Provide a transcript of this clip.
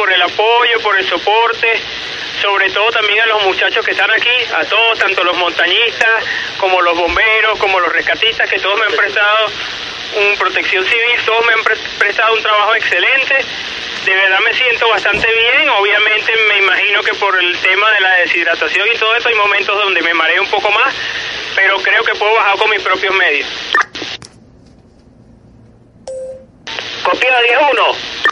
por el apoyo, por el soporte, sobre todo también a los muchachos que están aquí, a todos, tanto los montañistas como los bomberos, como los rescatistas, que todos me han prestado un protección civil, todos me han prestado un trabajo excelente. De verdad me siento bastante bien, obviamente me imagino que por el tema de la deshidratación y todo esto hay momentos donde me mareo un poco más, pero creo que puedo bajar con mis propios medios. Copia 10-1.